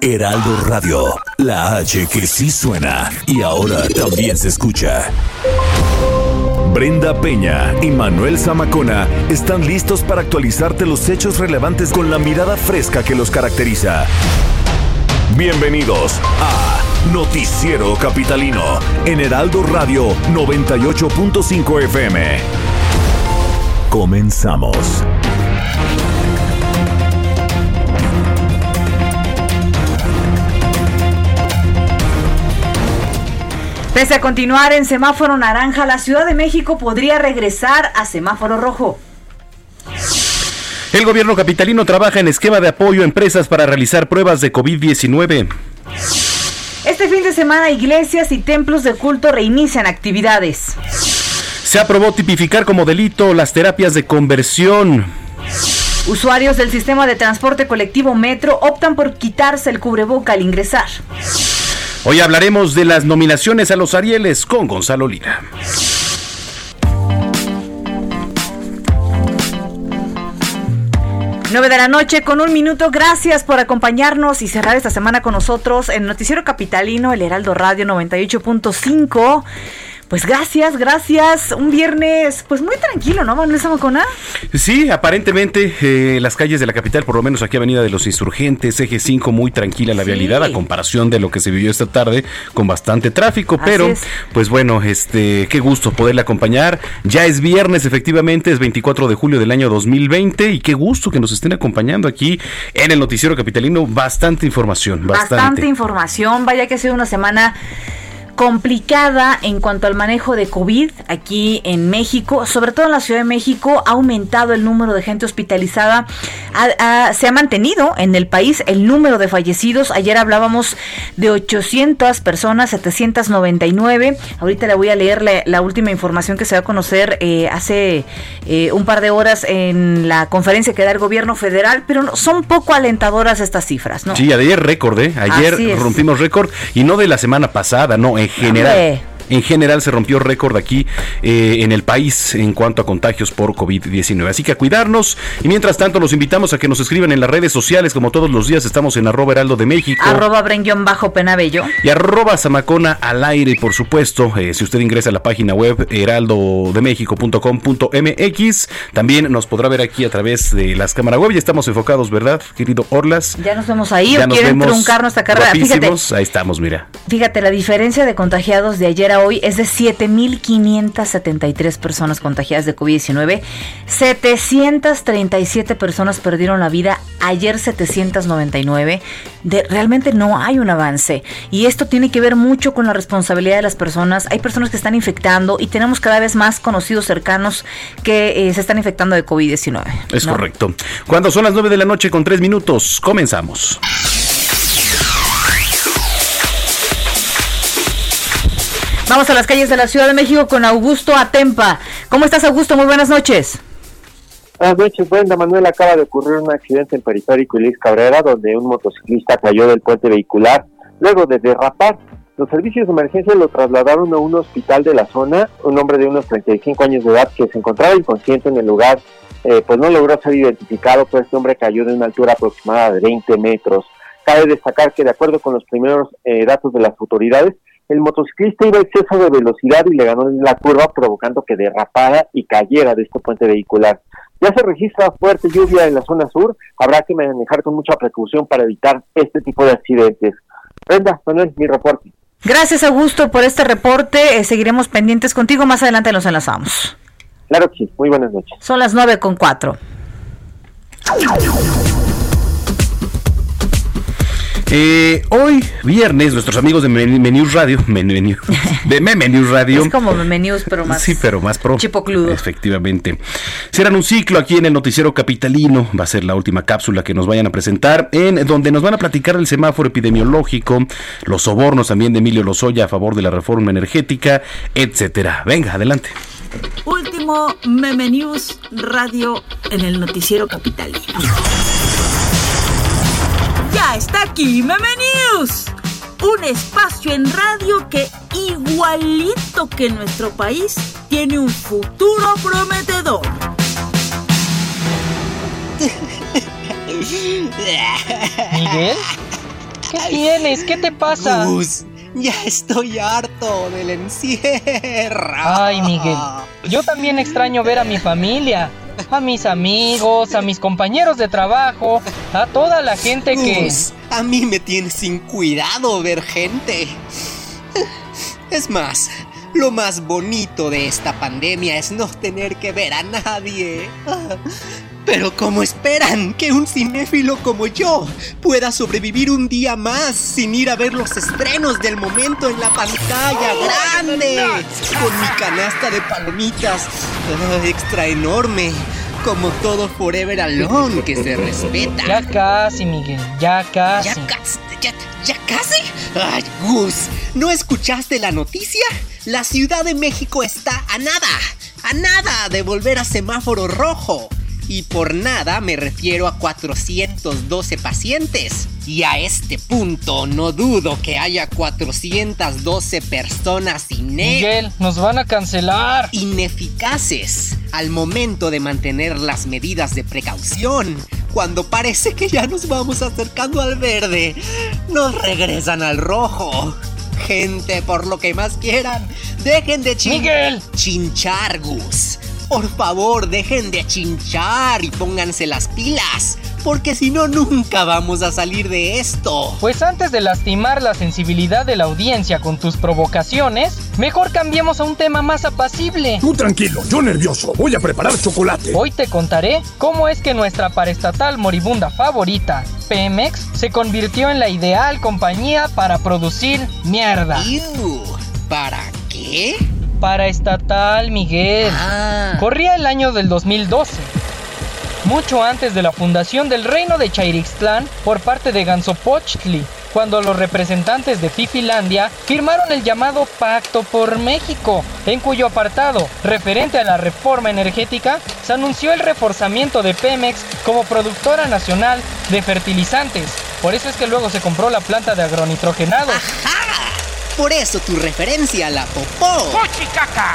Heraldo Radio, la H que sí suena y ahora también se escucha. Brenda Peña y Manuel Zamacona están listos para actualizarte los hechos relevantes con la mirada fresca que los caracteriza. Bienvenidos a Noticiero Capitalino en Heraldo Radio 98.5 FM. Comenzamos. Pese a continuar en semáforo naranja, la Ciudad de México podría regresar a semáforo rojo. El gobierno capitalino trabaja en esquema de apoyo a empresas para realizar pruebas de COVID-19. Este fin de semana iglesias y templos de culto reinician actividades. Se aprobó tipificar como delito las terapias de conversión. Usuarios del sistema de transporte colectivo Metro optan por quitarse el cubreboca al ingresar. Hoy hablaremos de las nominaciones a los Arieles con Gonzalo Lira. Nueve de la noche con un minuto. Gracias por acompañarnos y cerrar esta semana con nosotros en Noticiero Capitalino, el Heraldo Radio 98.5. Pues gracias, gracias. Un viernes, pues muy tranquilo, ¿no, Manuel Zamacona? Sí, aparentemente eh, las calles de la capital, por lo menos aquí Avenida de los Insurgentes, Eje 5, muy tranquila la vialidad a comparación de lo que se vivió esta tarde con bastante tráfico, pero pues bueno, este, qué gusto poderle acompañar. Ya es viernes, efectivamente, es 24 de julio del año 2020 y qué gusto que nos estén acompañando aquí en el noticiero capitalino. Bastante información, bastante. Bastante información. Vaya que ha sido una semana complicada en cuanto al manejo de COVID aquí en México, sobre todo en la Ciudad de México, ha aumentado el número de gente hospitalizada, se ha mantenido en el país el número de fallecidos. Ayer hablábamos de 800 personas, 799. Ahorita le voy a leer la, última información que se va a conocer eh, hace eh, un par de horas en la conferencia que da el gobierno federal, pero son poco alentadoras estas cifras, ¿no? Sí, ayer récord, ¿eh? Ayer rompimos récord y no de la semana pasada, no, general. En general se rompió récord aquí eh, en el país en cuanto a contagios por COVID-19. Así que a cuidarnos. Y mientras tanto, los invitamos a que nos escriban en las redes sociales, como todos los días estamos en arroba heraldo de México. Arroba bajo penabello. Y arroba zamacona al aire, por supuesto. Eh, si usted ingresa a la página web heraldodemexico.com.mx, también nos podrá ver aquí a través de las cámaras web. Ya estamos enfocados, ¿verdad, querido Orlas? Ya nos vemos ahí o quieren truncar nuestra carrera. Fíjate, ahí estamos, mira. Fíjate, la diferencia de contagiados de ayer a hoy es de 7.573 personas contagiadas de COVID-19. 737 personas perdieron la vida. Ayer 799. De, realmente no hay un avance. Y esto tiene que ver mucho con la responsabilidad de las personas. Hay personas que están infectando y tenemos cada vez más conocidos cercanos que eh, se están infectando de COVID-19. Es correcto. Cuando son las 9 de la noche con 3 minutos, comenzamos. Vamos a las calles de la Ciudad de México con Augusto Atempa. ¿Cómo estás, Augusto? Muy buenas noches. Buenas noches, Brenda Manuel. Acaba de ocurrir un accidente en Periférico Luis Cabrera, donde un motociclista cayó del puente vehicular luego de derrapar. Los servicios de emergencia lo trasladaron a un hospital de la zona. Un hombre de unos 35 años de edad que se encontraba inconsciente en el lugar, eh, pues no logró ser identificado, pues este hombre cayó de una altura aproximada de 20 metros. Cabe destacar que de acuerdo con los primeros eh, datos de las autoridades, el motociclista iba a exceso de velocidad y le ganó en la curva provocando que derrapara y cayera de este puente vehicular. Ya se registra fuerte lluvia en la zona sur, habrá que manejar con mucha precaución para evitar este tipo de accidentes. Brenda, Manuel, mi reporte. Gracias Augusto por este reporte, eh, seguiremos pendientes contigo, más adelante nos enlazamos. Claro que sí, muy buenas noches. Son las nueve con cuatro. Eh, hoy, viernes, nuestros amigos de Menús Radio, de Menús Radio. Es como Menús, pero más. Sí, pero más pro. Chipocludo. Efectivamente. Cierran un ciclo aquí en el Noticiero Capitalino. Va a ser la última cápsula que nos vayan a presentar, en donde nos van a platicar del semáforo epidemiológico, los sobornos también de Emilio Lozoya a favor de la reforma energética, etcétera. Venga, adelante. Último Meme News Radio en el Noticiero Capitalino. Ya está aquí Meme News. Un espacio en radio que igualito que nuestro país tiene un futuro prometedor. Miguel, ¿qué tienes? ¿Qué te pasa? Ya estoy harto del encierro. Ay, Miguel. Yo también extraño ver a mi familia, a mis amigos, a mis compañeros de trabajo, a toda la gente que... a mí me tiene sin cuidado ver gente. Es más, lo más bonito de esta pandemia es no tener que ver a nadie. Pero ¿cómo esperan que un cinéfilo como yo pueda sobrevivir un día más sin ir a ver los estrenos del momento en la pantalla grande? Con mi canasta de palomitas extra enorme. Como todo Forever Alone que se respeta. Ya casi, Miguel, ya casi. Ya casi, ya, casi. Ay, Gus, ¿no escuchaste la noticia? La Ciudad de México está a nada, a nada de volver a semáforo rojo. Y por nada me refiero a 412 pacientes. Y a este punto no dudo que haya 412 personas Miguel, nos van a cancelar. Ineficaces al momento de mantener las medidas de precaución. Cuando parece que ya nos vamos acercando al verde, nos regresan al rojo. Gente, por lo que más quieran, dejen de chin Miguel. chinchargus por favor, dejen de chinchar y pónganse las pilas, porque si no, nunca vamos a salir de esto. Pues antes de lastimar la sensibilidad de la audiencia con tus provocaciones, mejor cambiemos a un tema más apacible. Tú tranquilo, yo nervioso, voy a preparar chocolate. Hoy te contaré cómo es que nuestra paraestatal moribunda favorita, Pemex, se convirtió en la ideal compañía para producir mierda. ¿Para qué? Paraestatal, Miguel. Ah. Corría el año del 2012. Mucho antes de la fundación del reino de Chairixtlán por parte de Gansopochtli, cuando los representantes de Fifilandia firmaron el llamado Pacto por México, en cuyo apartado, referente a la reforma energética, se anunció el reforzamiento de Pemex como productora nacional de fertilizantes. Por eso es que luego se compró la planta de agronitrogenado. Por eso tu referencia a la popó.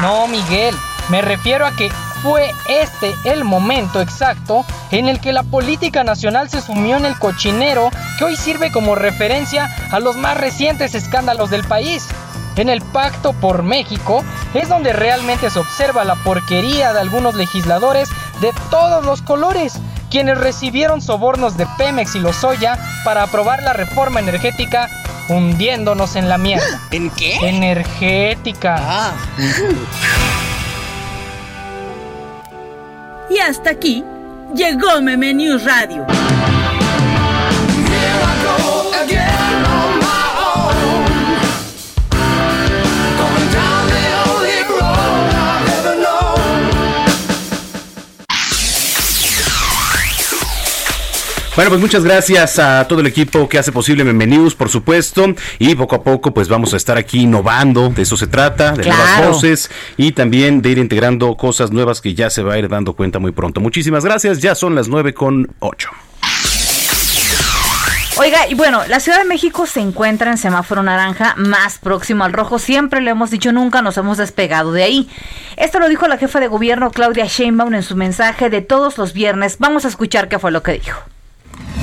No, Miguel. Me refiero a que fue este el momento exacto en el que la política nacional se sumió en el cochinero que hoy sirve como referencia a los más recientes escándalos del país. En el Pacto por México es donde realmente se observa la porquería de algunos legisladores de todos los colores, quienes recibieron sobornos de Pemex y Lozoya para aprobar la reforma energética hundiéndonos en la mierda. ¿En qué? Energética. Ah. y hasta aquí llegó Meme News Radio. Bueno, pues muchas gracias a todo el equipo que hace posible News, por supuesto, y poco a poco pues vamos a estar aquí innovando, de eso se trata, de nuevas voces y también de ir integrando cosas nuevas que ya se va a ir dando cuenta muy pronto. Muchísimas gracias, ya son las nueve con ocho. Oiga, y bueno, la Ciudad de México se encuentra en semáforo naranja más próximo al rojo. Siempre le hemos dicho, nunca nos hemos despegado de ahí. Esto lo dijo la jefa de gobierno Claudia Sheinbaum en su mensaje de todos los viernes. Vamos a escuchar qué fue lo que dijo.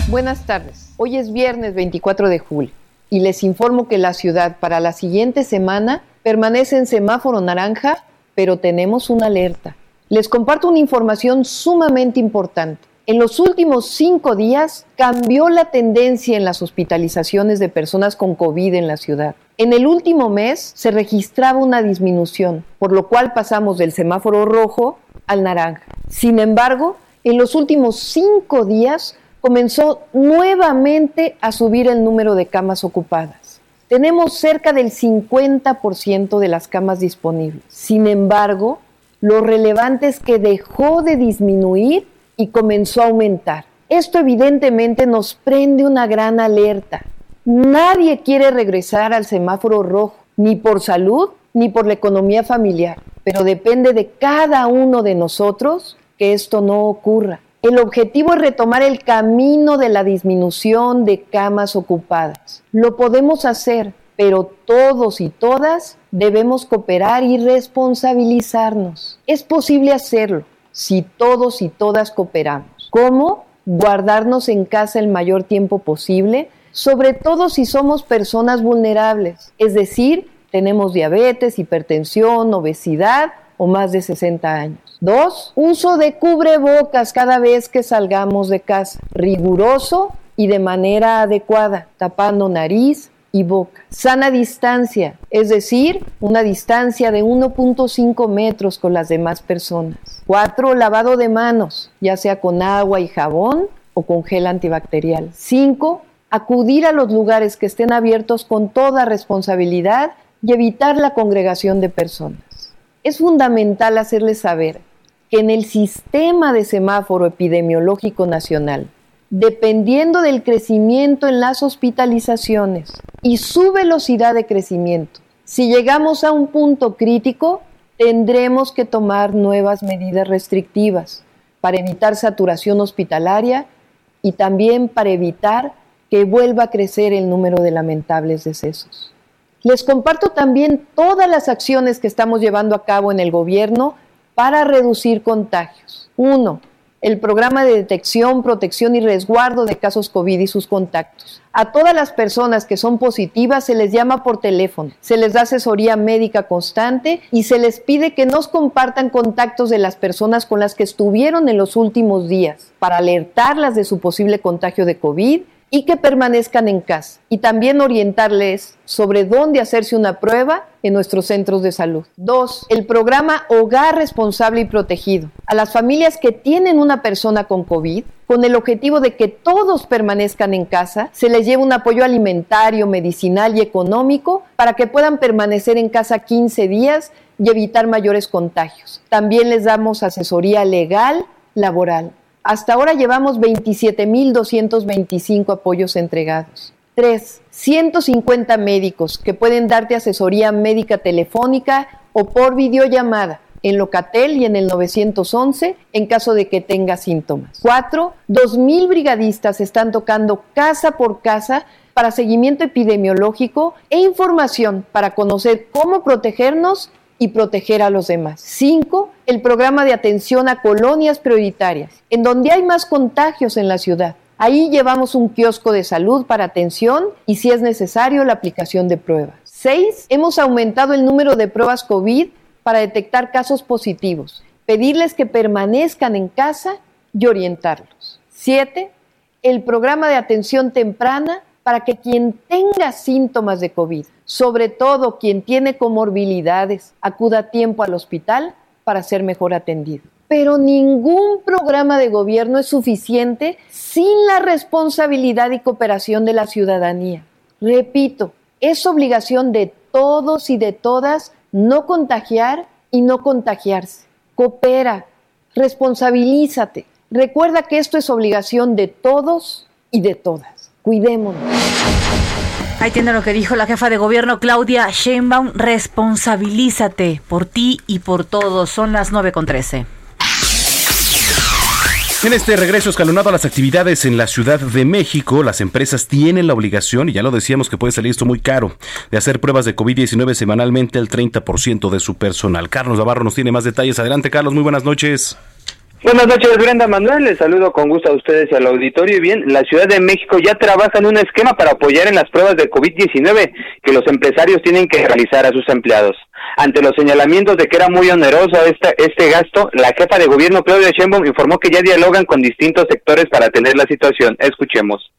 Buenas tardes. Hoy es viernes 24 de julio y les informo que la ciudad para la siguiente semana permanece en semáforo naranja, pero tenemos una alerta. Les comparto una información sumamente importante. En los últimos cinco días cambió la tendencia en las hospitalizaciones de personas con COVID en la ciudad. En el último mes se registraba una disminución, por lo cual pasamos del semáforo rojo al naranja. Sin embargo, en los últimos cinco días comenzó nuevamente a subir el número de camas ocupadas. Tenemos cerca del 50% de las camas disponibles. Sin embargo, lo relevante es que dejó de disminuir y comenzó a aumentar. Esto evidentemente nos prende una gran alerta. Nadie quiere regresar al semáforo rojo, ni por salud ni por la economía familiar, pero depende de cada uno de nosotros que esto no ocurra. El objetivo es retomar el camino de la disminución de camas ocupadas. Lo podemos hacer, pero todos y todas debemos cooperar y responsabilizarnos. Es posible hacerlo si todos y todas cooperamos. ¿Cómo? Guardarnos en casa el mayor tiempo posible, sobre todo si somos personas vulnerables, es decir, tenemos diabetes, hipertensión, obesidad o más de 60 años. Dos, uso de cubrebocas cada vez que salgamos de casa, riguroso y de manera adecuada, tapando nariz y boca. Sana distancia, es decir, una distancia de 1.5 metros con las demás personas. Cuatro, lavado de manos, ya sea con agua y jabón o con gel antibacterial. Cinco, acudir a los lugares que estén abiertos con toda responsabilidad y evitar la congregación de personas es fundamental hacerles saber que en el sistema de semáforo epidemiológico nacional, dependiendo del crecimiento en las hospitalizaciones y su velocidad de crecimiento, si llegamos a un punto crítico, tendremos que tomar nuevas medidas restrictivas para evitar saturación hospitalaria y también para evitar que vuelva a crecer el número de lamentables decesos. Les comparto también todas las acciones que estamos llevando a cabo en el gobierno para reducir contagios. Uno, el programa de detección, protección y resguardo de casos COVID y sus contactos. A todas las personas que son positivas se les llama por teléfono, se les da asesoría médica constante y se les pide que nos compartan contactos de las personas con las que estuvieron en los últimos días para alertarlas de su posible contagio de COVID y que permanezcan en casa y también orientarles sobre dónde hacerse una prueba en nuestros centros de salud. Dos, el programa Hogar Responsable y Protegido. A las familias que tienen una persona con COVID, con el objetivo de que todos permanezcan en casa, se les lleva un apoyo alimentario, medicinal y económico para que puedan permanecer en casa 15 días y evitar mayores contagios. También les damos asesoría legal, laboral. Hasta ahora llevamos 27.225 apoyos entregados. 3. 150 médicos que pueden darte asesoría médica telefónica o por videollamada en Locatel y en el 911 en caso de que tenga síntomas. 4. 2.000 brigadistas están tocando casa por casa para seguimiento epidemiológico e información para conocer cómo protegernos y proteger a los demás. Cinco, el programa de atención a colonias prioritarias, en donde hay más contagios en la ciudad. Ahí llevamos un kiosco de salud para atención y si es necesario la aplicación de pruebas. Seis, hemos aumentado el número de pruebas COVID para detectar casos positivos, pedirles que permanezcan en casa y orientarlos. Siete, el programa de atención temprana para que quien tenga síntomas de COVID, sobre todo quien tiene comorbilidades, acuda a tiempo al hospital para ser mejor atendido. Pero ningún programa de gobierno es suficiente sin la responsabilidad y cooperación de la ciudadanía. Repito, es obligación de todos y de todas no contagiar y no contagiarse. Coopera, responsabilízate. Recuerda que esto es obligación de todos y de todas. Cuidémonos. Ahí tiene lo que dijo la jefa de gobierno Claudia Sheinbaum, responsabilízate por ti y por todos. Son las 9 con 13. En este regreso escalonado a las actividades en la Ciudad de México, las empresas tienen la obligación, y ya lo decíamos que puede salir esto muy caro, de hacer pruebas de COVID-19 semanalmente al 30% de su personal. Carlos Navarro nos tiene más detalles. Adelante, Carlos, muy buenas noches. Buenas noches, Brenda Manuel. Les saludo con gusto a ustedes y al auditorio. Y bien, la Ciudad de México ya trabaja en un esquema para apoyar en las pruebas de COVID-19 que los empresarios tienen que realizar a sus empleados. Ante los señalamientos de que era muy oneroso este, este gasto, la jefa de gobierno Claudia Sheinbaum informó que ya dialogan con distintos sectores para atender la situación. Escuchemos.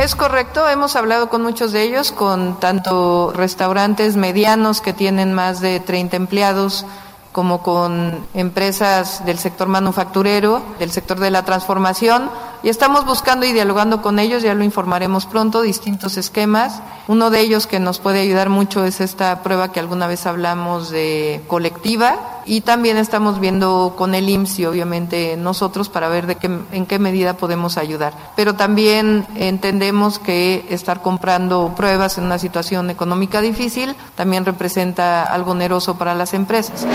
Es correcto, hemos hablado con muchos de ellos, con tanto restaurantes medianos que tienen más de 30 empleados, como con empresas del sector manufacturero, del sector de la transformación, y estamos buscando y dialogando con ellos, ya lo informaremos pronto, distintos esquemas. Uno de ellos que nos puede ayudar mucho es esta prueba que alguna vez hablamos de colectiva y también estamos viendo con el IMSS obviamente nosotros para ver de qué, en qué medida podemos ayudar. Pero también entendemos que estar comprando pruebas en una situación económica difícil también representa algo oneroso para las empresas.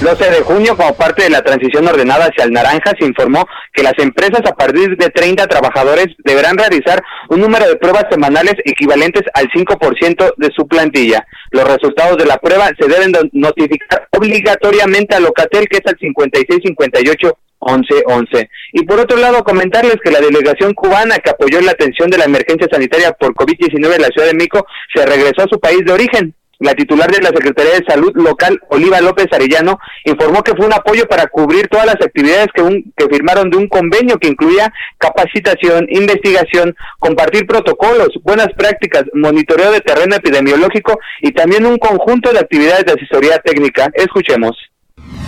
El 12 de junio, como parte de la transición ordenada hacia el naranja, se informó que las empresas a partir de 30 trabajadores deberán realizar un número de pruebas semanales equivalentes al 5% de su plantilla. Los resultados de la prueba se deben notificar obligatoriamente a Locatel, que es al 5658 1111. Y por otro lado, comentarles que la delegación cubana que apoyó la atención de la emergencia sanitaria por COVID-19 en la Ciudad de México se regresó a su país de origen. La titular de la Secretaría de Salud local, Oliva López Arellano, informó que fue un apoyo para cubrir todas las actividades que, que firmaron de un convenio que incluía capacitación, investigación, compartir protocolos, buenas prácticas, monitoreo de terreno epidemiológico y también un conjunto de actividades de asesoría técnica. Escuchemos.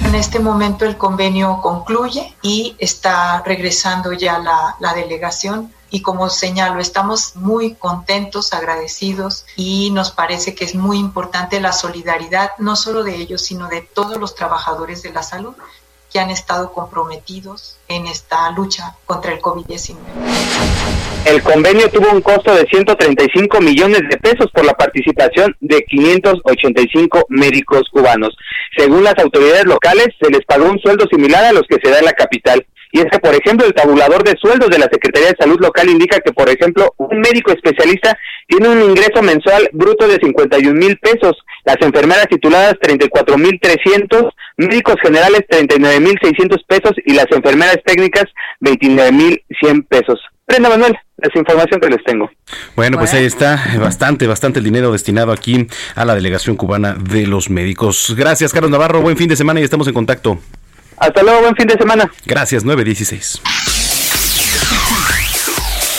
En este momento el convenio concluye y está regresando ya la, la delegación y como señalo, estamos muy contentos, agradecidos y nos parece que es muy importante la solidaridad, no solo de ellos, sino de todos los trabajadores de la salud que han estado comprometidos en esta lucha contra el COVID-19. El convenio tuvo un costo de 135 millones de pesos por la participación de 585 médicos cubanos. Según las autoridades locales, se les pagó un sueldo similar a los que se da en la capital. Y es que, por ejemplo, el tabulador de sueldos de la Secretaría de Salud local indica que, por ejemplo, un médico especialista tiene un ingreso mensual bruto de 51 mil pesos, las enfermeras tituladas 34 mil 300, médicos generales 39 mil 600 pesos y las enfermeras técnicas 29 mil 100 pesos. Prenda Manuel, es información que les tengo. Bueno, pues ahí está, bastante, bastante el dinero destinado aquí a la delegación cubana de los médicos. Gracias, Carlos Navarro, buen fin de semana y estamos en contacto. Hasta luego, buen fin de semana. Gracias, 916.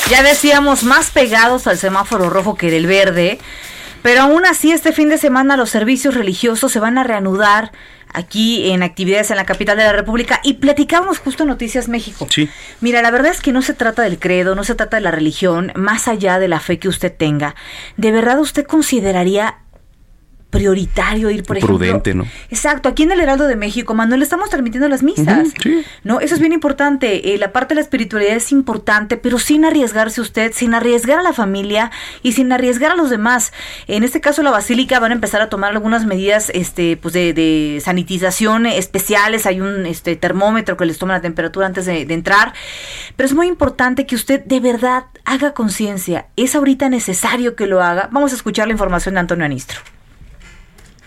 Ya decíamos, más pegados al semáforo rojo que del verde, pero aún así este fin de semana los servicios religiosos se van a reanudar aquí en actividades en la capital de la República y platicábamos justo Noticias México. Sí. Mira, la verdad es que no se trata del credo, no se trata de la religión, más allá de la fe que usted tenga. ¿De verdad usted consideraría prioritario ir, por Prudente, ejemplo. ¿no? Exacto, aquí en el Heraldo de México, Manuel, estamos transmitiendo las misas. sí. ¿No? Eso es bien importante. Eh, la parte de la espiritualidad es importante, pero sin arriesgarse usted, sin arriesgar a la familia y sin arriesgar a los demás. En este caso, la Basílica van a empezar a tomar algunas medidas este, pues de, de sanitización especiales. Hay un este, termómetro que les toma la temperatura antes de, de entrar. Pero es muy importante que usted de verdad haga conciencia. Es ahorita necesario que lo haga. Vamos a escuchar la información de Antonio Anistro.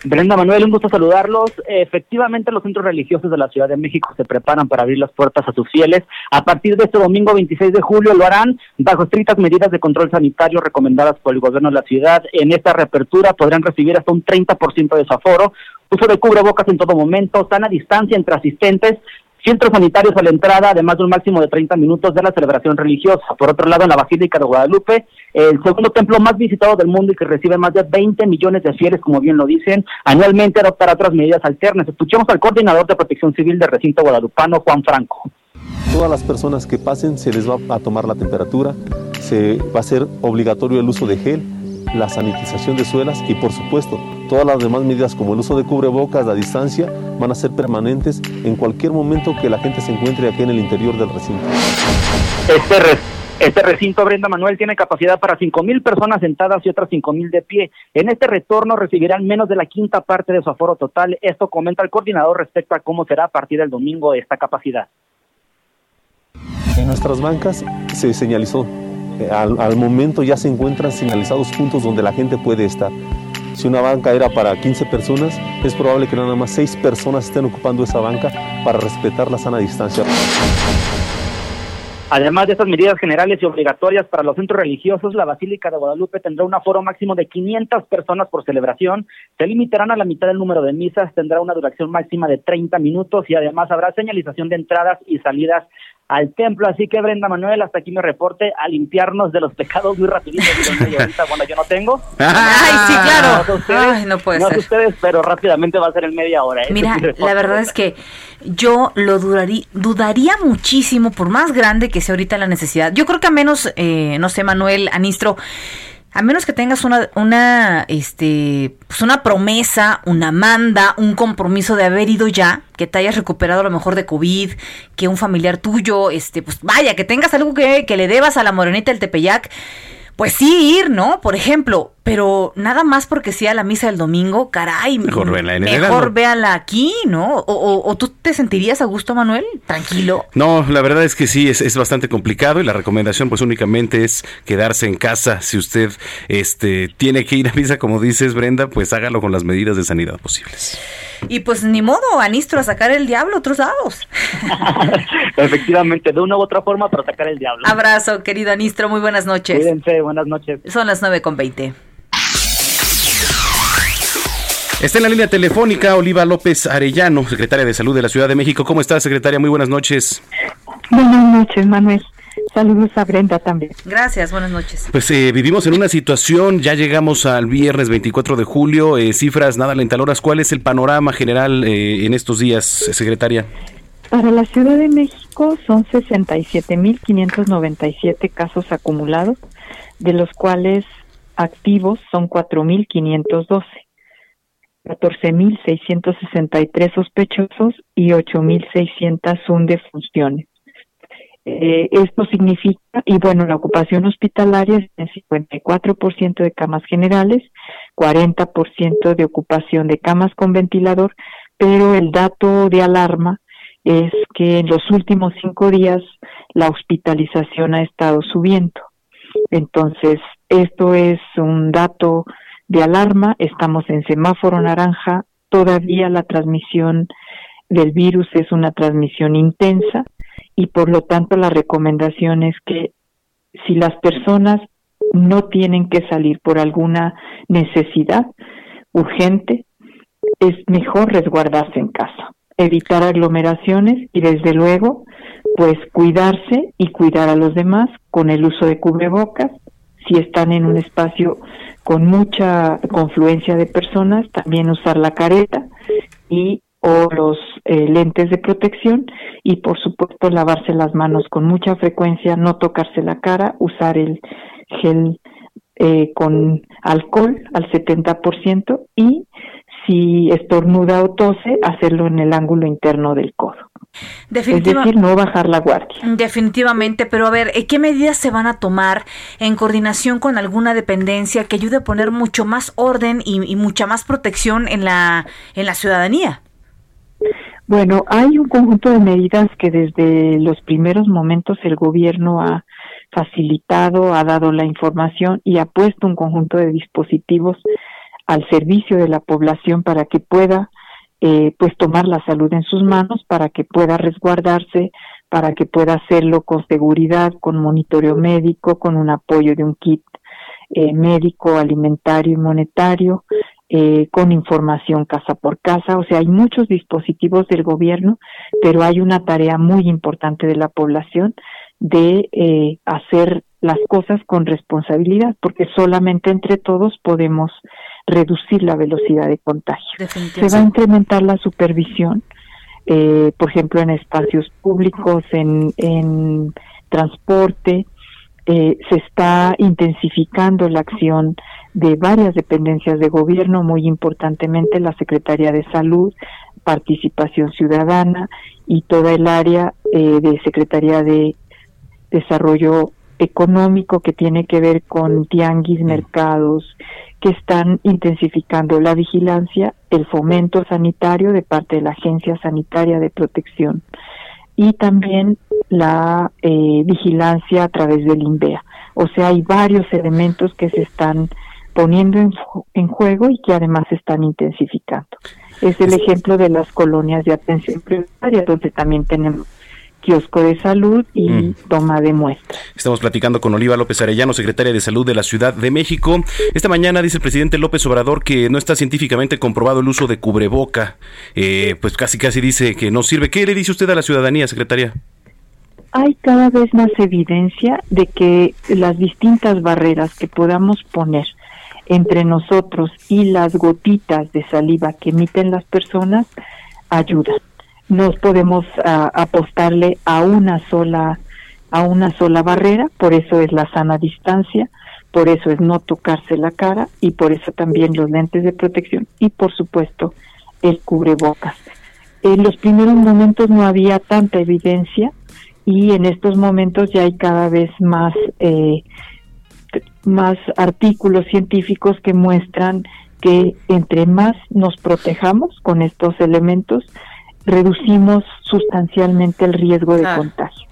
Brenda Manuel, un gusto saludarlos. Efectivamente, los centros religiosos de la Ciudad de México se preparan para abrir las puertas a sus fieles. A partir de este domingo 26 de julio lo harán bajo estrictas medidas de control sanitario recomendadas por el gobierno de la ciudad. En esta reapertura podrán recibir hasta un 30% de su aforo, uso de cubrebocas en todo momento, sana distancia entre asistentes, Filtros sanitarios a la entrada, además de un máximo de 30 minutos de la celebración religiosa. Por otro lado, en la Basílica de Guadalupe, el segundo templo más visitado del mundo y que recibe más de 20 millones de fieles, como bien lo dicen, anualmente adoptará otras medidas alternas. Escuchemos al coordinador de Protección Civil del recinto guadalupano, Juan Franco. Todas las personas que pasen se les va a tomar la temperatura, se va a ser obligatorio el uso de gel, la sanitización de suelas y por supuesto todas las demás medidas como el uso de cubrebocas, la distancia, van a ser permanentes en cualquier momento que la gente se encuentre aquí en el interior del recinto. Este, re este recinto, Brenda Manuel, tiene capacidad para 5.000 personas sentadas y otras 5.000 de pie. En este retorno recibirán menos de la quinta parte de su aforo total. Esto comenta el coordinador respecto a cómo será a partir del domingo esta capacidad. En nuestras bancas se señalizó al, al, momento ya se encuentran señalizados puntos donde la gente puede estar. Si una banca era para 15 personas, es probable que nada más 6 personas estén ocupando esa banca para respetar la sana distancia. Además de estas medidas generales y obligatorias para los centros religiosos, la Basílica de Guadalupe tendrá un aforo máximo de 500 personas por celebración, se limitarán a la mitad del número de misas, tendrá una duración máxima de 30 minutos y además habrá señalización de entradas y salidas al templo. Así que Brenda Manuel, hasta aquí me reporte a limpiarnos de los pecados muy rapidito. bueno, yo no tengo. Ay, sí, claro. No, ustedes, no puede ser. ustedes, pero rápidamente va a ser en media hora. ¿eh? Mira, la verdad es que yo lo dudaría, dudaría muchísimo, por más grande que sea ahorita la necesidad. Yo creo que a menos, eh, no sé, Manuel, Anistro, a menos que tengas una, una, este, pues una promesa, una manda, un compromiso de haber ido ya, que te hayas recuperado a lo mejor de COVID, que un familiar tuyo, este, pues vaya, que tengas algo que, que le debas a la morenita del Tepeyac, pues sí ir, ¿no? Por ejemplo, pero nada más porque sea la misa del domingo, caray, mejor, véanla, mejor véanla aquí, ¿no? O, tú te sentirías a gusto, Manuel? Tranquilo. No, la verdad es que sí, es, es, bastante complicado y la recomendación pues únicamente es quedarse en casa. Si usted este, tiene que ir a misa, como dices, Brenda, pues hágalo con las medidas de sanidad posibles. Y pues ni modo, Anistro, a sacar el diablo a otros lados. Efectivamente, de una u otra forma para sacar el diablo. Abrazo, querido Anistro, muy buenas noches. Cuídense, buenas noches. Son las nueve con veinte. Está en la línea telefónica Oliva López Arellano, secretaria de Salud de la Ciudad de México. ¿Cómo está, secretaria? Muy buenas noches. Buenas noches, Manuel. Saludos a Brenda también. Gracias, buenas noches. Pues eh, vivimos en una situación, ya llegamos al viernes 24 de julio, eh, cifras nada alentadoras. ¿Cuál es el panorama general eh, en estos días, secretaria? Para la Ciudad de México son 67.597 casos acumulados, de los cuales activos son 4.512, 14.663 sospechosos y 8.601 defunciones. Eh, esto significa, y bueno, la ocupación hospitalaria es el 54% de camas generales, 40% de ocupación de camas con ventilador, pero el dato de alarma es que en los últimos cinco días la hospitalización ha estado subiendo. Entonces, esto es un dato de alarma, estamos en semáforo naranja, todavía la transmisión del virus es una transmisión intensa y por lo tanto la recomendación es que si las personas no tienen que salir por alguna necesidad urgente, es mejor resguardarse en casa, evitar aglomeraciones y desde luego pues cuidarse y cuidar a los demás con el uso de cubrebocas. Si están en un espacio con mucha confluencia de personas, también usar la careta y o los eh, lentes de protección y por supuesto lavarse las manos con mucha frecuencia, no tocarse la cara, usar el gel eh, con alcohol al 70% y si estornuda o tose, hacerlo en el ángulo interno del codo. es decir, no bajar la guardia. Definitivamente, pero a ver, ¿qué medidas se van a tomar en coordinación con alguna dependencia que ayude a poner mucho más orden y, y mucha más protección en la, en la ciudadanía? Bueno, hay un conjunto de medidas que desde los primeros momentos el gobierno ha facilitado, ha dado la información y ha puesto un conjunto de dispositivos al servicio de la población para que pueda eh, pues tomar la salud en sus manos, para que pueda resguardarse, para que pueda hacerlo con seguridad, con monitoreo médico, con un apoyo de un kit eh, médico, alimentario y monetario, eh, con información casa por casa. O sea, hay muchos dispositivos del gobierno, pero hay una tarea muy importante de la población de eh, hacer las cosas con responsabilidad, porque solamente entre todos podemos reducir la velocidad de contagio. Se va a incrementar la supervisión, eh, por ejemplo, en espacios públicos, en, en transporte, eh, se está intensificando la acción de varias dependencias de gobierno, muy importantemente la Secretaría de Salud, Participación Ciudadana y toda el área eh, de Secretaría de Desarrollo Económico que tiene que ver con tianguis, mercados, que están intensificando la vigilancia, el fomento sanitario de parte de la Agencia Sanitaria de Protección y también la eh, vigilancia a través del INVEA. O sea, hay varios elementos que se están poniendo en, en juego y que además se están intensificando. Es el ejemplo de las colonias de atención primaria, donde también tenemos kiosco de salud y mm. toma de muestras. Estamos platicando con Oliva López Arellano, secretaria de Salud de la Ciudad de México. Esta mañana dice el presidente López Obrador que no está científicamente comprobado el uso de cubreboca. Eh, pues casi casi dice que no sirve. ¿Qué le dice usted a la ciudadanía, secretaria? hay cada vez más evidencia de que las distintas barreras que podamos poner entre nosotros y las gotitas de saliva que emiten las personas ayudan. No podemos ah, apostarle a una sola a una sola barrera, por eso es la sana distancia, por eso es no tocarse la cara y por eso también los lentes de protección y por supuesto el cubrebocas. En los primeros momentos no había tanta evidencia y en estos momentos ya hay cada vez más eh, más artículos científicos que muestran que entre más nos protejamos con estos elementos, reducimos sustancialmente el riesgo de contagio.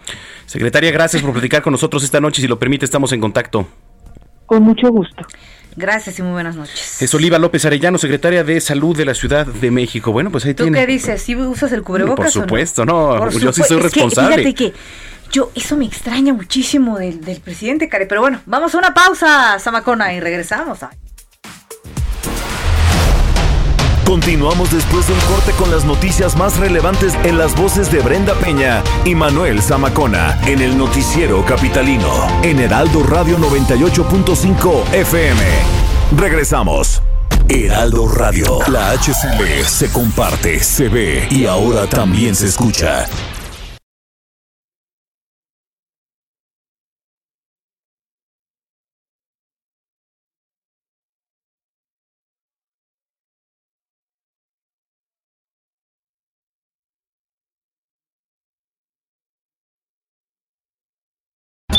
Secretaria, gracias por platicar con nosotros esta noche. Si lo permite, estamos en contacto. Con mucho gusto. Gracias y muy buenas noches. Es Oliva López Arellano, secretaria de Salud de la Ciudad de México. Bueno, pues ahí ¿Tú tiene. qué dices? ¿Sí usas el cubrebocas? Por supuesto, no, yo sí soy responsable. fíjate que yo, eso me extraña muchísimo del, del presidente, Care. Pero bueno, vamos a una pausa, Samacona, y regresamos. Continuamos después de un corte con las noticias más relevantes en las voces de Brenda Peña y Manuel Zamacona en el noticiero capitalino en Heraldo Radio 98.5 FM. Regresamos. Heraldo Radio, la HCL se comparte, se ve y ahora también se escucha.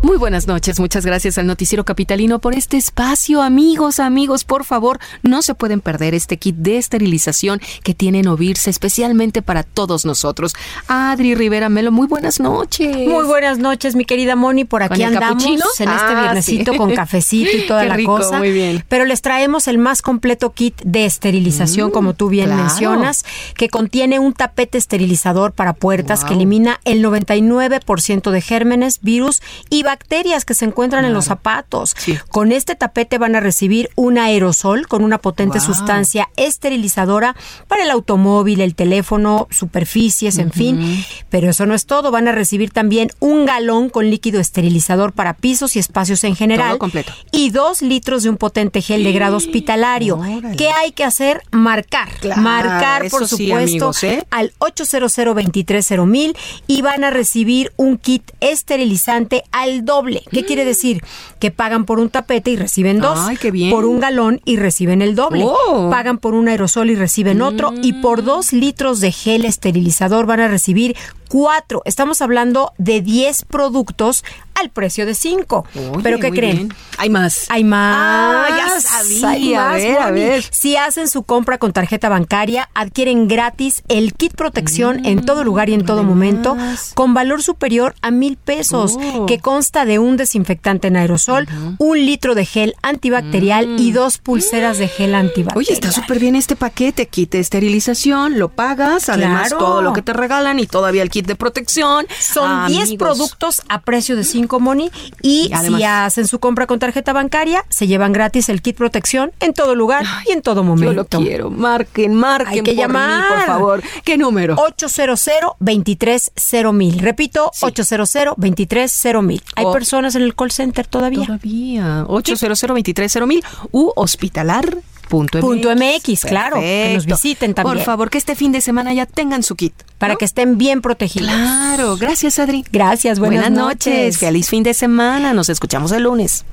Muy buenas noches, muchas gracias al Noticiero Capitalino por este espacio. Amigos, amigos, por favor, no se pueden perder este kit de esterilización que tiene Novirse especialmente para todos nosotros. Adri Rivera Melo, muy buenas noches. Muy buenas noches, mi querida Moni, por aquí andamos en este Ah, viernesito sí. con cafecito y toda Qué la rico, cosa. muy bien. Pero les traemos el más completo kit de esterilización, Mm, como tú bien claro. mencionas, que contiene un tapete esterilizador para puertas que elimina el 99% de gérmenes, virus y bacterias que se encuentran en los zapatos. Con este tapete van a recibir un aerosol con una potente Wow. sustancia esterilizadora para el automóvil, el teléfono, superficies, en fin. Pero eso no es todo, van a recibir también un galón con líquido esterilizador para pisos y espacios en general. Todo completo. Y dos litros de un potente gel de grado hospitalario. ¿Qué hay que hacer? Marcar. Claro, Marcar, por eso sí, supuesto, amigos, ¿eh? al 800 230 y van a recibir un kit esterilizante al doble. ¿Qué quiere decir? Que pagan por un tapete y reciben dos. Ay, qué bien. Por un galón y reciben el doble. Oh. Pagan por un aerosol y reciben otro. Y por dos litros de gel esterilizador van a recibir cuatro. Estamos hablando de 10 productos al precio de 5. Oye, ¿Pero qué creen? bien. Hay más. Hay más. Ah, ya sabía. Hay más, A ver, a Moni. ver. Si hacen su compra con tarjeta bancaria, adquieren gratis el kit protección en todo lugar y en todo momento con valor superior a mil pesos, Oh. que consta de un desinfectante en aerosol, un litro de gel antibacterial y dos pulseras de gel antibacterial. Oye, está súper bien este paquete, kit de esterilización, lo pagas, además todo lo que te regalan y todavía el kit de protección. Son 10 Amigos. productos a precio de 5 money y, Y además- si hacen su compra con tarjeta bancaria, se llevan gratis el kit protección en todo lugar y en todo momento. Yo lo quiero. Marquen, marquen Hay que por mí, llamar. por favor. ¿Qué número? 800 230 mil. Repito, 800 230 mil. Hay Oh. personas en el call center todavía. Todavía. 800 230 mil u hospitalar. Punto Punto MX, claro, que nos visiten también. Por favor, que este fin de semana ya tengan su kit. Para que estén bien protegidos. Claro, gracias Adri. Gracias, buenas, noches. Feliz fin de semana. Nos escuchamos el lunes.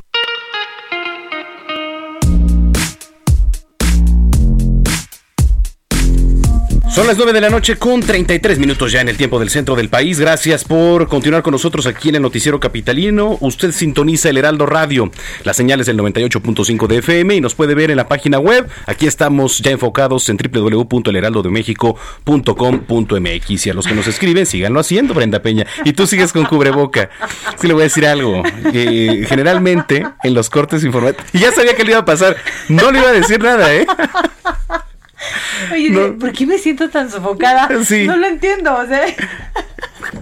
Son las 9 de la noche con 33 minutos ya en el tiempo del centro del país. Gracias por continuar con nosotros aquí en el Noticiero Capitalino. Usted sintoniza el Heraldo Radio, las señales del 98.5 de FM y nos puede ver en la página web. Aquí estamos ya enfocados en www.elheraldodemexico.com.mx. Y a los que nos escriben, síganlo haciendo, Brenda Peña. Y tú sigues con cubreboca. Sí, le voy a decir algo. Eh, generalmente en los cortes informativos. Y ya sabía que le iba a pasar. No le iba a decir nada, ¿eh? Oye, No. ¿por qué me siento tan sofocada? Sí. No lo entiendo, o sea.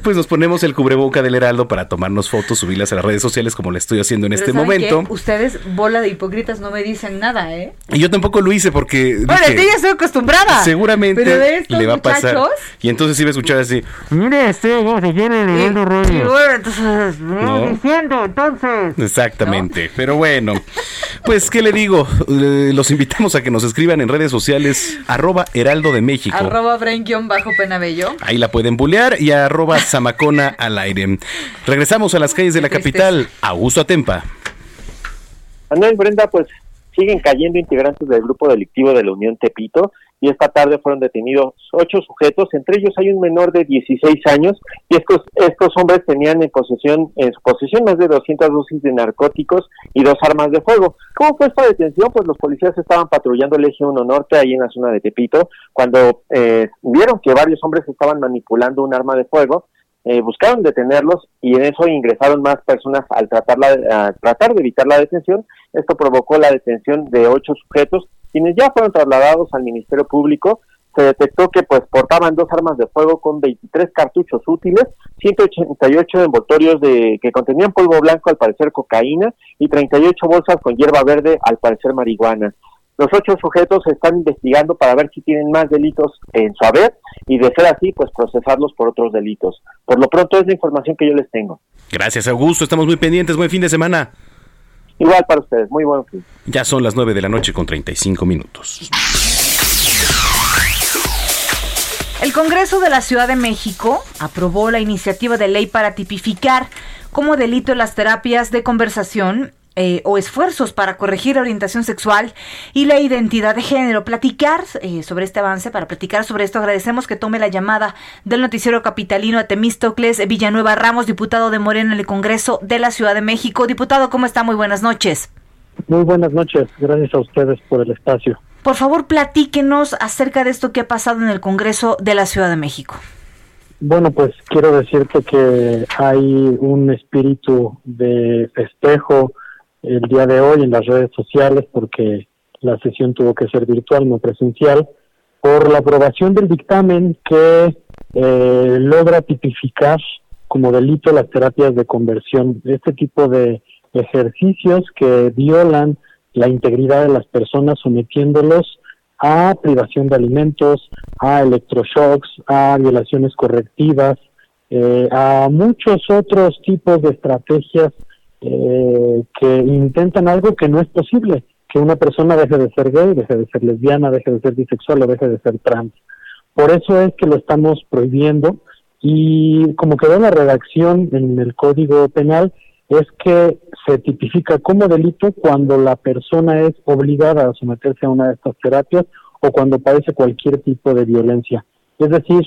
pues nos ponemos el cubreboca del Heraldo para tomarnos fotos, subirlas a las redes sociales como le estoy haciendo en este momento. Ustedes, bola de hipócritas, no me dicen nada, ¿eh? Y yo tampoco lo hice porque. Bueno, dije, ya estoy acumbrada. Seguramente le va a pasar. Y entonces iba a escuchar así. Mire, este, cómo se quiere Heraldo Radio. bueno, entonces, ¿no? diciendo, entonces. Exactamente. Pero bueno, pues, ¿qué le digo? Los invitamos a que nos escriban en redes sociales, arroba Heraldo de México. Arroba bajo penabello Ahí la pueden bulear y arroba Zamacona al aire. Regresamos a las calles de la capital. Augusto Atempa. Manuel Brenda, pues siguen cayendo integrantes del grupo delictivo de la Unión Tepito y esta tarde fueron detenidos ocho sujetos, entre ellos hay un menor de 16 años y estos estos hombres tenían en posesión en su posesión más de 200 dosis de narcóticos y dos armas de fuego. ¿Cómo fue esta detención? Pues los policías estaban patrullando el eje 1 norte ahí en la zona de Tepito cuando eh, vieron que varios hombres estaban manipulando un arma de fuego eh, buscaron detenerlos y en eso ingresaron más personas al tratar, a tratar de evitar la detención. Esto provocó la detención de ocho sujetos quienes ya fueron trasladados al Ministerio Público, se detectó que pues portaban dos armas de fuego con 23 cartuchos útiles, 188 envoltorios de que contenían polvo blanco, al parecer cocaína, y 38 bolsas con hierba verde, al parecer marihuana. Los ocho sujetos se están investigando para ver si tienen más delitos en su haber y de ser así, pues procesarlos por otros delitos. Por lo pronto es la información que yo les tengo. Gracias, Augusto. Estamos muy pendientes. Buen fin de semana. Igual para ustedes, muy buen fin. Ya son las 9 de la noche con 35 minutos. El Congreso de la Ciudad de México aprobó la iniciativa de ley para tipificar como delito las terapias de conversación eh, o esfuerzos para corregir la orientación sexual y la identidad de género. Platicar eh, sobre este avance, para platicar sobre esto, agradecemos que tome la llamada del noticiero capitalino a Temístocles Villanueva Ramos, diputado de Morena en el Congreso de la Ciudad de México. Diputado, ¿cómo está? Muy buenas noches. Muy buenas noches, gracias a ustedes por el espacio. Por favor, platíquenos acerca de esto que ha pasado en el Congreso de la Ciudad de México. Bueno, pues quiero decirte que hay un espíritu de festejo, el día de hoy en las redes sociales porque la sesión tuvo que ser virtual, no presencial, por la aprobación del dictamen que eh, logra tipificar como delito las terapias de conversión. Este tipo de ejercicios que violan la integridad de las personas sometiéndolos a privación de alimentos, a electroshocks, a violaciones correctivas, eh, a muchos otros tipos de estrategias eh, que intentan algo que no es posible, que una persona deje de ser gay, deje de ser lesbiana, deje de ser bisexual o deje de ser trans. Por eso es que lo estamos prohibiendo y como quedó la redacción en el Código Penal, es que se tipifica como delito cuando la persona es obligada a someterse a una de estas terapias o cuando padece cualquier tipo de violencia. Es decir,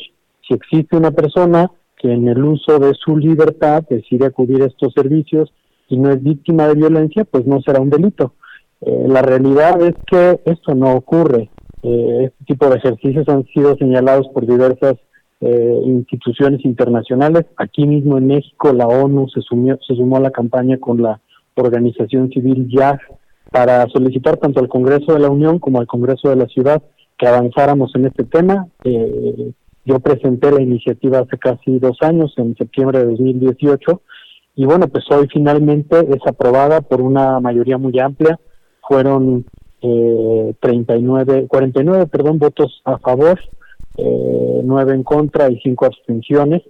si existe una persona que en el uso de su libertad decide acudir a estos servicios y no es víctima de violencia, pues no será un delito. Eh, la realidad es que esto no ocurre. Eh, este tipo de ejercicios han sido señalados por diversas eh, instituciones internacionales. Aquí mismo en México la ONU se, sumó a la campaña con la organización civil YAG para solicitar tanto al Congreso de la Unión como al Congreso de la Ciudad que avanzáramos en este tema. yo presenté la iniciativa hace casi dos años, en septiembre de 2018, y bueno, pues hoy finalmente es aprobada por una mayoría muy amplia. Fueron eh, 39, 49, perdón, votos a favor, eh, 9 en contra y 5 abstenciones.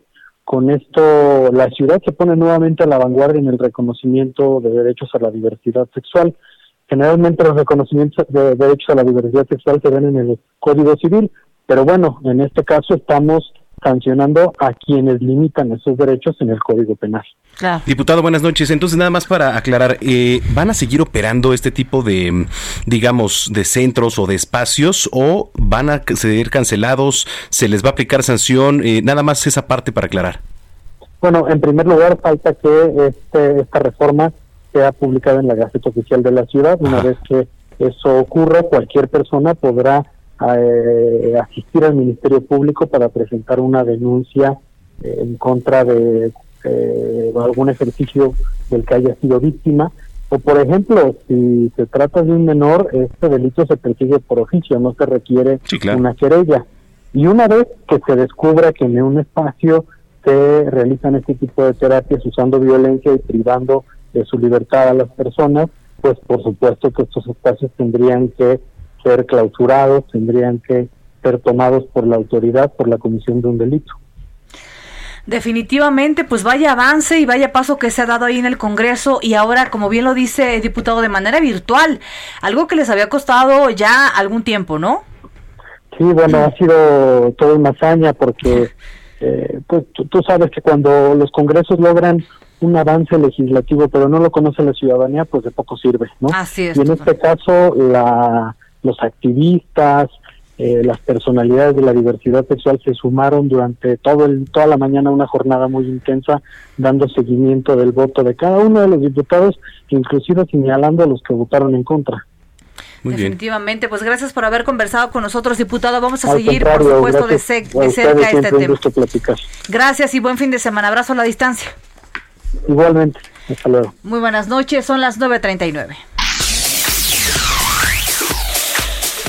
Con esto, la ciudad se pone nuevamente a la vanguardia en el reconocimiento de derechos a la diversidad sexual. Generalmente los reconocimientos de derechos a la diversidad sexual se ven en el Código Civil, pero bueno, en este caso estamos sancionando a quienes limitan esos derechos en el Código Penal. Diputado, buenas noches. Entonces, nada más para aclarar, eh, ¿van a seguir operando este tipo de, digamos, de centros o de espacios o van a ser cancelados? ¿Se les va a aplicar sanción? Eh, nada más esa parte para aclarar. Bueno, en primer lugar, falta que este, esta reforma sea publicada en la Gaceta Oficial de la Ciudad. Una vez que eso ocurra, cualquier persona podrá eh, asistir al Ministerio Público para presentar una denuncia eh, en contra de eh, algún ejercicio del que haya sido víctima. O, por ejemplo, si se trata de un menor, este delito se persigue por oficio, no se requiere una querella. Y una vez que se descubra que en un espacio se realizan este tipo de terapias usando violencia y privando de su libertad a las personas, pues por supuesto que estos espacios tendrían que ser clausurados, tendrían que ser tomados por la autoridad por la comisión de un delito. Definitivamente, pues vaya avance y vaya paso que se ha dado ahí en el Congreso y ahora, como bien lo dice el diputado, de manera virtual, algo que les había costado ya algún tiempo, ¿no? Sí, bueno, ha sido toda una hazaña porque eh, pues tú, sabes que cuando los congresos logran un avance legislativo pero no lo conoce la ciudadanía, pues de poco sirve, ¿no? Así es. Y en este caso, la, los activistas, eh, las personalidades de la diversidad sexual se sumaron durante todo el, toda la mañana una jornada muy intensa dando seguimiento del voto de cada uno de los diputados, inclusive señalando a los que votaron en contra. Definitivamente, pues gracias por haber conversado con nosotros, diputado. Vamos a seguir, por supuesto, de, de cerca este tema. Gracias y buen fin de semana. Abrazo a la distancia. Igualmente. Hasta luego. Muy buenas noches, son las 9.39.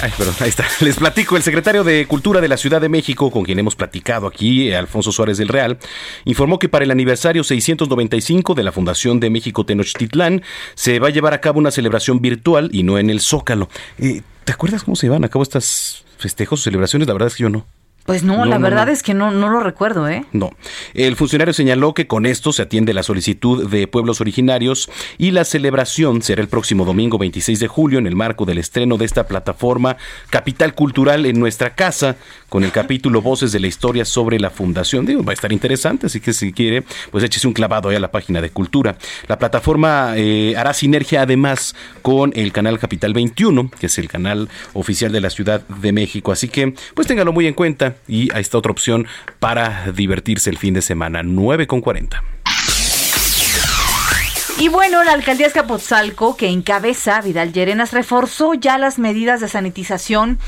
Ay, perdón, ahí está. Les platico, el secretario de Cultura de la Ciudad de México, con quien hemos platicado aquí, Alfonso Suárez del Real, informó que para el aniversario 695 de la Fundación de México Tenochtitlán se va a llevar a cabo una celebración virtual y no en el Zócalo. Eh, ¿Te acuerdas cómo se llevan a cabo estas festejos o celebraciones? La verdad es que yo no. Pues no, la verdad es que no, no lo recuerdo, ¿eh? No. El funcionario señaló que con esto se atiende la solicitud de pueblos originarios y la celebración será el próximo domingo 26 de julio en el marco del estreno de esta plataforma Capital Cultural en nuestra casa con el capítulo Voces de la Historia sobre la Fundación. Digo, va a estar interesante, así que si quiere, pues échese un clavado ahí a la página de Cultura. La plataforma eh, hará sinergia además con el canal Capital 21, que es el canal oficial de la Ciudad de México. Así que, pues téngalo muy en cuenta y ahí está otra opción para divertirse el fin de semana, 9 con 40. Y bueno, la alcaldía Escapotzalco, que encabeza Vidal Llerenas, reforzó ya las medidas de sanitización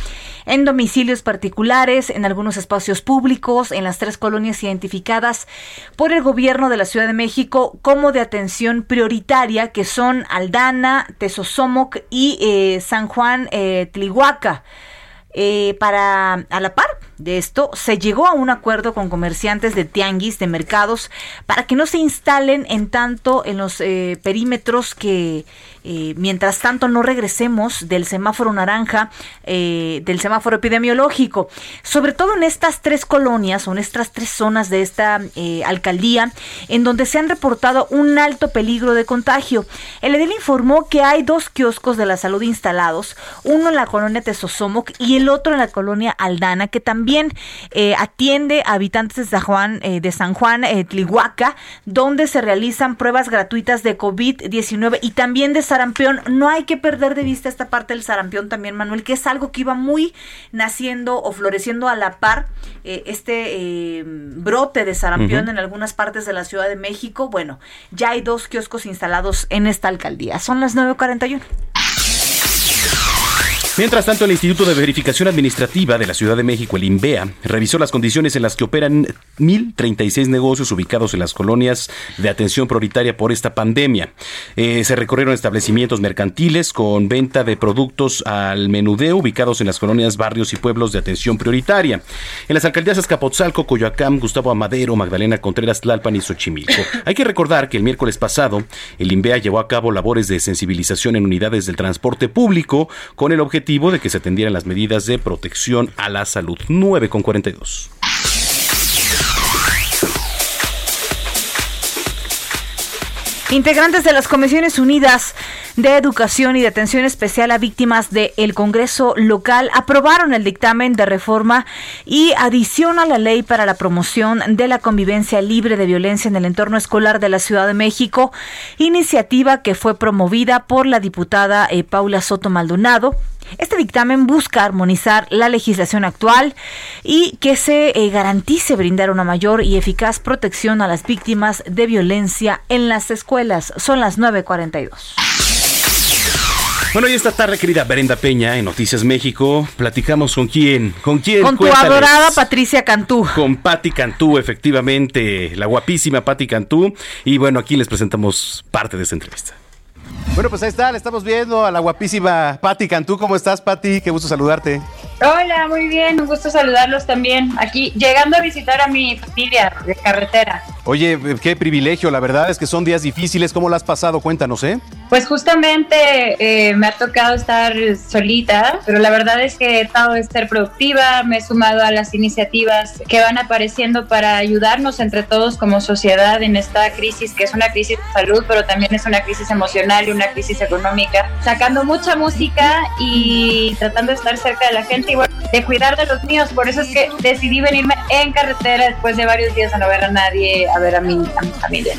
en domicilios particulares, en algunos espacios públicos, en las tres colonias identificadas por el gobierno de la Ciudad de México como de atención prioritaria, que son Aldana, Tesosomoc y eh, San Juan eh, Tlihuaca. Eh, para a la par de esto, se llegó a un acuerdo con comerciantes de tianguis, de mercados, para que no se instalen en tanto en los eh, perímetros que eh, mientras tanto no regresemos del semáforo naranja, eh, del semáforo epidemiológico, sobre todo en estas tres colonias o en estas tres zonas de esta eh, alcaldía, en donde se han reportado un alto peligro de contagio. El edil informó que hay dos kioscos de la salud instalados, uno en la colonia Tesosomoc y el otro en la colonia Aldana, que también atiende a habitantes de San Juan, de San Juan Tlihuaca, donde se realizan pruebas gratuitas de COVID-19 y también de sarampión, no hay que perder de vista esta parte del sarampión también, Manuel, que es algo que iba muy naciendo o floreciendo a la par, eh, este eh, brote de sarampión en algunas partes de la Ciudad de México. Bueno, ya hay dos kioscos instalados en esta alcaldía. Son las 9.41. Mientras tanto, el Instituto de Verificación Administrativa de la Ciudad de México, el INVEA, revisó las condiciones en las que operan 1.036 negocios ubicados en las colonias de atención prioritaria por esta pandemia. Eh, se recorrieron establecimientos mercantiles con venta de productos al menudeo ubicados en las colonias, barrios y pueblos de atención prioritaria. En las alcaldías Azcapotzalco, Coyoacán, Gustavo Amadero, Magdalena Contreras, Tlalpan y Xochimilco. Hay que recordar que el miércoles pasado, el INVEA llevó a cabo labores de sensibilización en unidades del transporte público con el objetivo de que se atendieran las medidas de protección a la salud. 9 con 42. Integrantes de las Comisiones Unidas de Educación y de Atención Especial a Víctimas del Congreso local aprobaron el dictamen de reforma y adición a la ley para la promoción de la convivencia libre de violencia en el entorno escolar de la Ciudad de México, iniciativa que fue promovida por la diputada eh, Paula Soto Maldonado este dictamen busca armonizar la legislación actual y que se eh, garantice brindar una mayor y eficaz protección a las víctimas de violencia en las escuelas. Son las 9.42. Bueno, y esta tarde, querida Brenda Peña, en Noticias México, platicamos con quién, con quién. Con tu adorada Patricia Cantú. Con Patti Cantú, efectivamente, la guapísima Patti Cantú. Y bueno, aquí les presentamos parte de esta entrevista. Bueno, pues ahí está, le estamos viendo a la guapísima Patti Cantú. ¿Cómo estás, Patti? Qué gusto saludarte. Hola, muy bien, un gusto saludarlos también. Aquí llegando a visitar a mi familia de carretera. Oye, qué privilegio, la verdad es que son días difíciles. ¿Cómo lo has pasado? Cuéntanos, ¿eh? Pues justamente eh, me ha tocado estar solita, pero la verdad es que he tratado de ser productiva, me he sumado a las iniciativas que van apareciendo para ayudarnos entre todos como sociedad en esta crisis, que es una crisis de salud, pero también es una crisis emocional y una crisis económica, sacando mucha música y tratando de estar cerca de la gente y de cuidar de los míos. Por eso es que decidí venirme en carretera después de varios días a no ver a nadie, a ver a mi, a mi familia.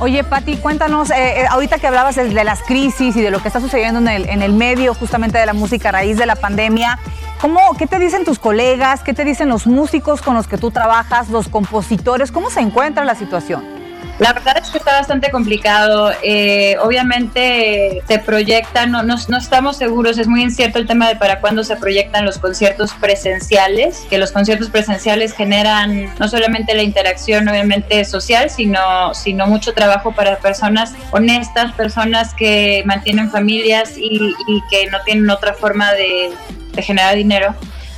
Oye, Pati, cuéntanos, eh, eh, ahorita que hablabas de, las crisis y de lo que está sucediendo en el, en el medio justamente de la música a raíz de la pandemia, ¿cómo, ¿qué te dicen tus colegas? ¿Qué te dicen los músicos con los que tú trabajas, los compositores? ¿Cómo se encuentra la situación? La verdad es que está bastante complicado. Eh, obviamente se proyectan, no, no, estamos seguros, es muy incierto el tema de para cuándo se proyectan los conciertos presenciales, que los conciertos presenciales generan no solamente la interacción obviamente social, sino, sino mucho trabajo para personas honestas, personas que mantienen familias y, que no tienen otra forma de, generar dinero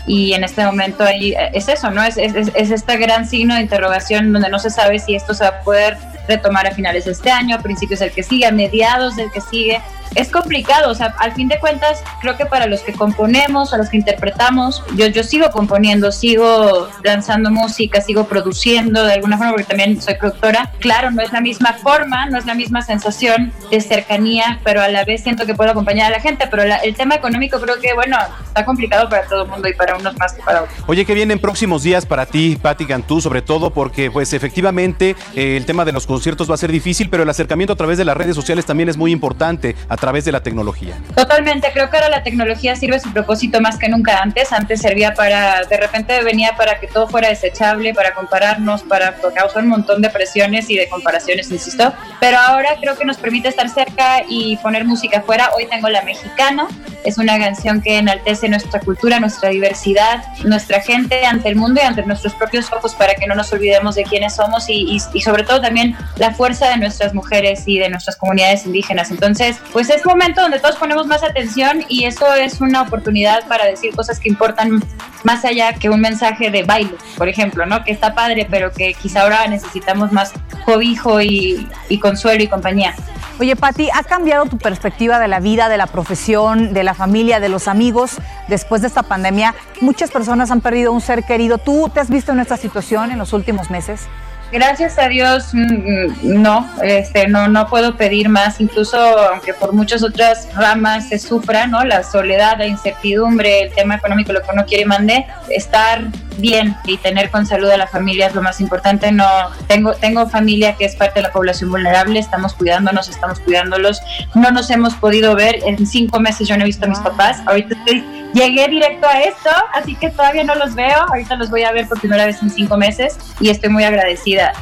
y en este momento ahí es eso, ¿no? Es, es, es, este gran signo de interrogación donde no se sabe si esto se va a poder retomar a finales de este año, a principios del que sigue, a mediados del que sigue es complicado, o sea, al fin de cuentas, creo que para los que componemos, a los que interpretamos, yo, yo sigo componiendo, sigo lanzando música, sigo produciendo de alguna forma, porque también soy productora. Claro, no es la misma forma, no es la misma sensación de cercanía, pero a la vez siento que puedo acompañar a la gente, pero el tema económico creo que, bueno, está complicado para todo el mundo y para unos más que para otros. Oye, ¿qué vienen próximos días para ti, Patti Cantú, sobre todo porque, pues, efectivamente, eh, el tema de los conciertos va a ser difícil, pero el acercamiento a través de las redes sociales también es muy importante través de la tecnología. Totalmente, creo que ahora la tecnología sirve su propósito más que nunca antes. Antes servía para, de repente venía para que todo fuera desechable, para compararnos, para causar un montón de presiones y de comparaciones, insisto. Pero ahora creo que nos permite estar cerca y poner música afuera. Hoy tengo La Mexicana, es una canción que enaltece nuestra cultura, nuestra diversidad, nuestra gente ante el mundo y ante nuestros propios ojos para que no nos olvidemos de quiénes somos y, y sobre todo también la fuerza de nuestras mujeres y de nuestras comunidades indígenas. Entonces, pues es momento donde todos ponemos más atención y eso es una oportunidad para decir cosas que importan más allá que un mensaje de baile, por ejemplo, ¿no? Que está padre, pero que quizá ahora necesitamos más cobijo y, consuelo y compañía. Oye, Patti, ¿ha cambiado tu perspectiva de la vida, de la profesión, de la familia, de los amigos después de esta pandemia? Muchas personas han perdido un ser querido. ¿Tú te has visto en esta situación en los últimos meses? Gracias a Dios, mm, mm, no, este, no, no puedo pedir más, incluso aunque por muchas otras ramas se sufra, ¿no? La soledad, la incertidumbre, el tema económico, lo que uno quiere y mande, estar bien y tener con salud a la familia es lo más importante. No, tengo, tengo familia que es parte de la población vulnerable, estamos cuidándonos, estamos cuidándolos. No nos hemos podido ver en cinco meses. Yo no he visto a mis papás. Ahorita estoy, llegué directo a esto, así que todavía no los veo. Ahorita los voy a ver por primera vez en cinco meses y estoy muy agradecida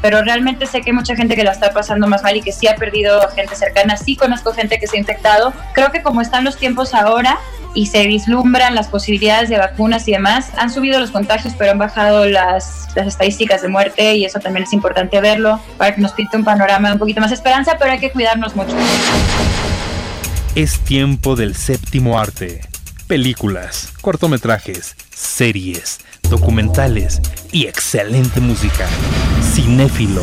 pero realmente sé que hay mucha gente que la está pasando más mal y que sí ha perdido gente cercana, sí conozco gente que se ha infectado. Creo que como están los tiempos ahora y se vislumbran las posibilidades de vacunas y demás, han subido los contagios, pero han bajado las, las estadísticas de muerte y eso también es importante verlo para que nos pinte un panorama un poquito más esperanza, pero hay que cuidarnos mucho. Es tiempo del séptimo arte. Películas, cortometrajes, series documentales y excelente música. Cinéfilo